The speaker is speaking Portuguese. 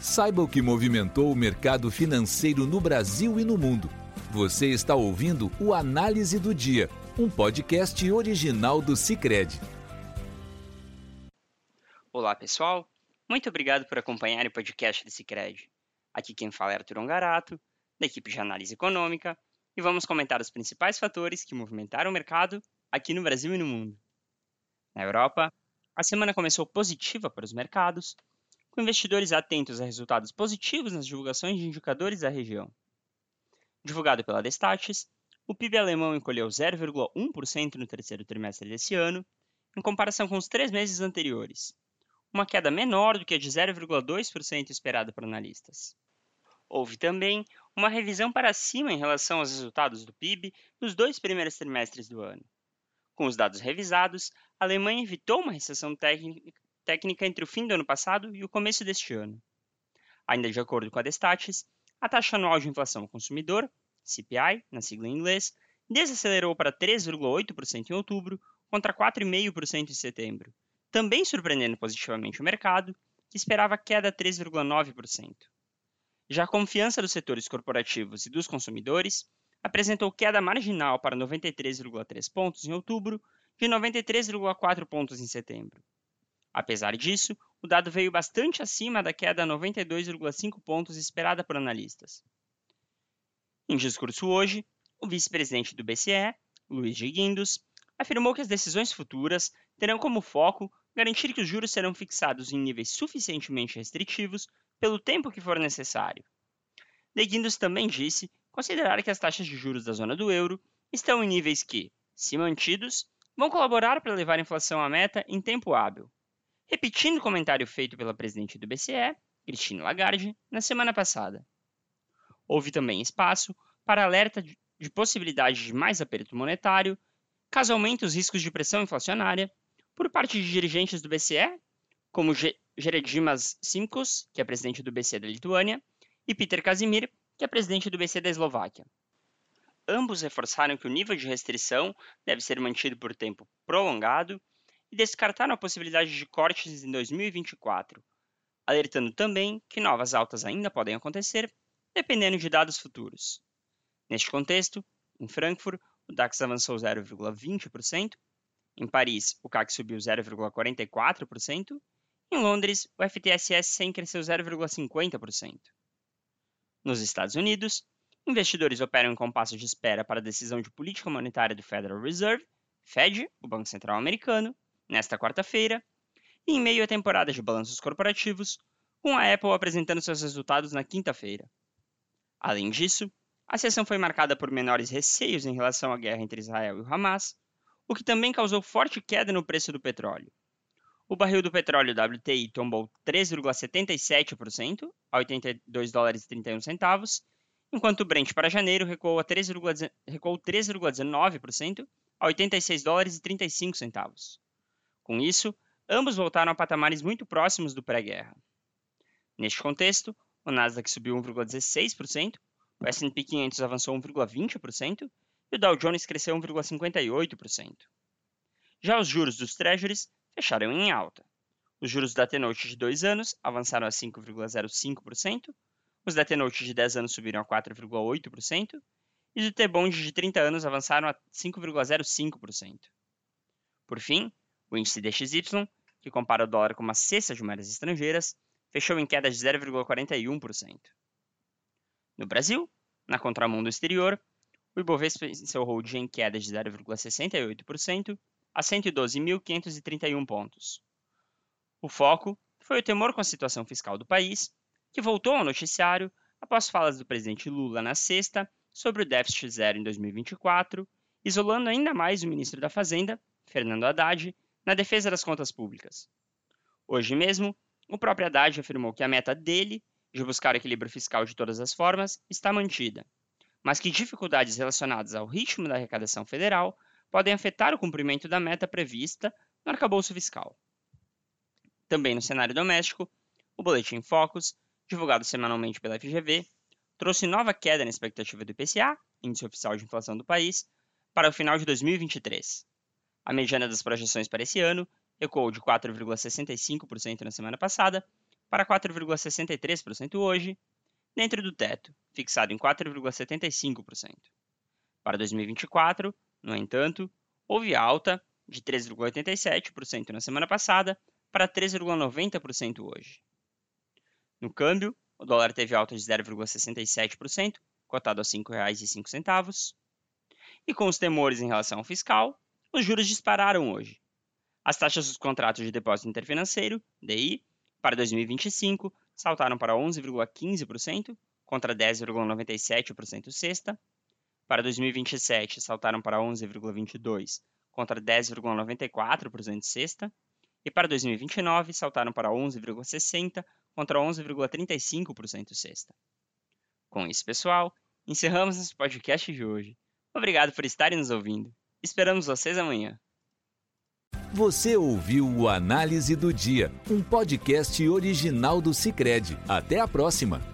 Saiba o que movimentou o mercado financeiro no Brasil e no mundo. Você está ouvindo o Análise do Dia, um podcast original do Cicred. Olá, pessoal. Muito obrigado por acompanhar o podcast do Cicred. Aqui quem fala é Arthur Ongarato, da equipe de análise econômica, e vamos comentar os principais fatores que movimentaram o mercado aqui no Brasil e no mundo. Na Europa, a semana começou positiva para os mercados, com investidores atentos a resultados positivos nas divulgações de indicadores da região. Divulgado pela Destatis, o PIB alemão encolheu 0,1% no terceiro trimestre desse ano, em comparação com os três meses anteriores, uma queda menor do que a de 0,2% esperada por analistas. Houve também uma revisão para cima em relação aos resultados do PIB nos dois primeiros trimestres do ano. Com os dados revisados, a Alemanha evitou uma recessão técnica entre o fim do ano passado e o começo deste ano. Ainda de acordo com a Destatis, a taxa anual de inflação ao consumidor, CPI, na sigla em inglês, desacelerou para 3,8% em outubro, contra 4,5% em setembro, também surpreendendo positivamente o mercado, que esperava queda 3,9%. Já a confiança dos setores corporativos e dos consumidores apresentou queda marginal para 93,3 pontos em outubro, de 93,4 pontos em setembro. Apesar disso, o dado veio bastante acima da queda a 92,5 pontos esperada por analistas. Em discurso hoje, o vice-presidente do BCE, Luiz de Guindos, afirmou que as decisões futuras terão como foco garantir que os juros serão fixados em níveis suficientemente restritivos pelo tempo que for necessário. De Guindos também disse considerar que as taxas de juros da zona do euro estão em níveis que, se mantidos, vão colaborar para levar a inflação à meta em tempo hábil repetindo o comentário feito pela presidente do BCE, Christine Lagarde, na semana passada. Houve também espaço para alerta de possibilidade de mais aperto monetário, caso aumente os riscos de pressão inflacionária, por parte de dirigentes do BCE, como Geredimas Simkus, que é presidente do BCE da Lituânia, e Peter Casimir, que é presidente do BCE da Eslováquia. Ambos reforçaram que o nível de restrição deve ser mantido por tempo prolongado e descartaram a possibilidade de cortes em 2024, alertando também que novas altas ainda podem acontecer, dependendo de dados futuros. Neste contexto, em Frankfurt, o DAX avançou 0,20%, em Paris, o CAC subiu 0,44%, em Londres, o FTSE 100 cresceu 0,50%. Nos Estados Unidos, investidores operam em compasso de espera para a decisão de política monetária do Federal Reserve, Fed, o Banco Central Americano, nesta quarta-feira, em meio à temporada de balanços corporativos, com a Apple apresentando seus resultados na quinta-feira. Além disso, a sessão foi marcada por menores receios em relação à guerra entre Israel e o Hamas, o que também causou forte queda no preço do petróleo. O barril do petróleo WTI tombou 3,77% a 82 dólares e 31 centavos, enquanto o Brent para janeiro recuou 3,19% a 86 dólares e 35 centavos. Com isso, ambos voltaram a patamares muito próximos do pré-guerra. Neste contexto, o Nasdaq subiu 1,16%, o S&P 500 avançou 1,20% e o Dow Jones cresceu 1,58%. Já os juros dos Treasuries fecharam em alta. Os juros da T-Note de 2 anos avançaram a 5,05%, os da T-Note de 10 anos subiram a 4,8% e os do T-Bond de 30 anos avançaram a 5,05%. Por fim, o índice DXY, que compara o dólar com uma cesta de moedas estrangeiras, fechou em queda de 0,41%. No Brasil, na contramão do exterior, o Ibovespa encerrou o dia em queda de 0,68% a 112.531 pontos. O foco foi o temor com a situação fiscal do país, que voltou ao noticiário após falas do presidente Lula na sexta sobre o déficit zero em 2024, isolando ainda mais o ministro da Fazenda, Fernando Haddad, na defesa das contas públicas. Hoje mesmo, o próprio Haddad afirmou que a meta dele, de buscar equilíbrio fiscal de todas as formas, está mantida, mas que dificuldades relacionadas ao ritmo da arrecadação federal podem afetar o cumprimento da meta prevista no arcabouço fiscal. Também no cenário doméstico, o Boletim Focus, divulgado semanalmente pela FGV, trouxe nova queda na expectativa do IPCA, índice oficial de inflação do país, para o final de 2023. A mediana das projeções para esse ano recuou de 4,65% na semana passada para 4,63% hoje, dentro do teto, fixado em 4,75%. Para 2024, no entanto, houve alta de 3,87% na semana passada para 3,90% hoje. No câmbio, o dólar teve alta de 0,67%, cotado a R$ 5,05. E com os temores em relação ao fiscal, os juros dispararam hoje. As taxas dos contratos de depósito interfinanceiro, DI, para 2025 saltaram para 11,15% contra 10,97% sexta. Para 2027 saltaram para 11,22 contra 10,94% sexta. E para 2029 saltaram para 11,60 contra 11,35% sexta. Com isso, pessoal, encerramos esse podcast de hoje. Obrigado por estarem nos ouvindo. Esperamos vocês amanhã. Você ouviu o Análise do Dia, um podcast original do Cicred. Até a próxima!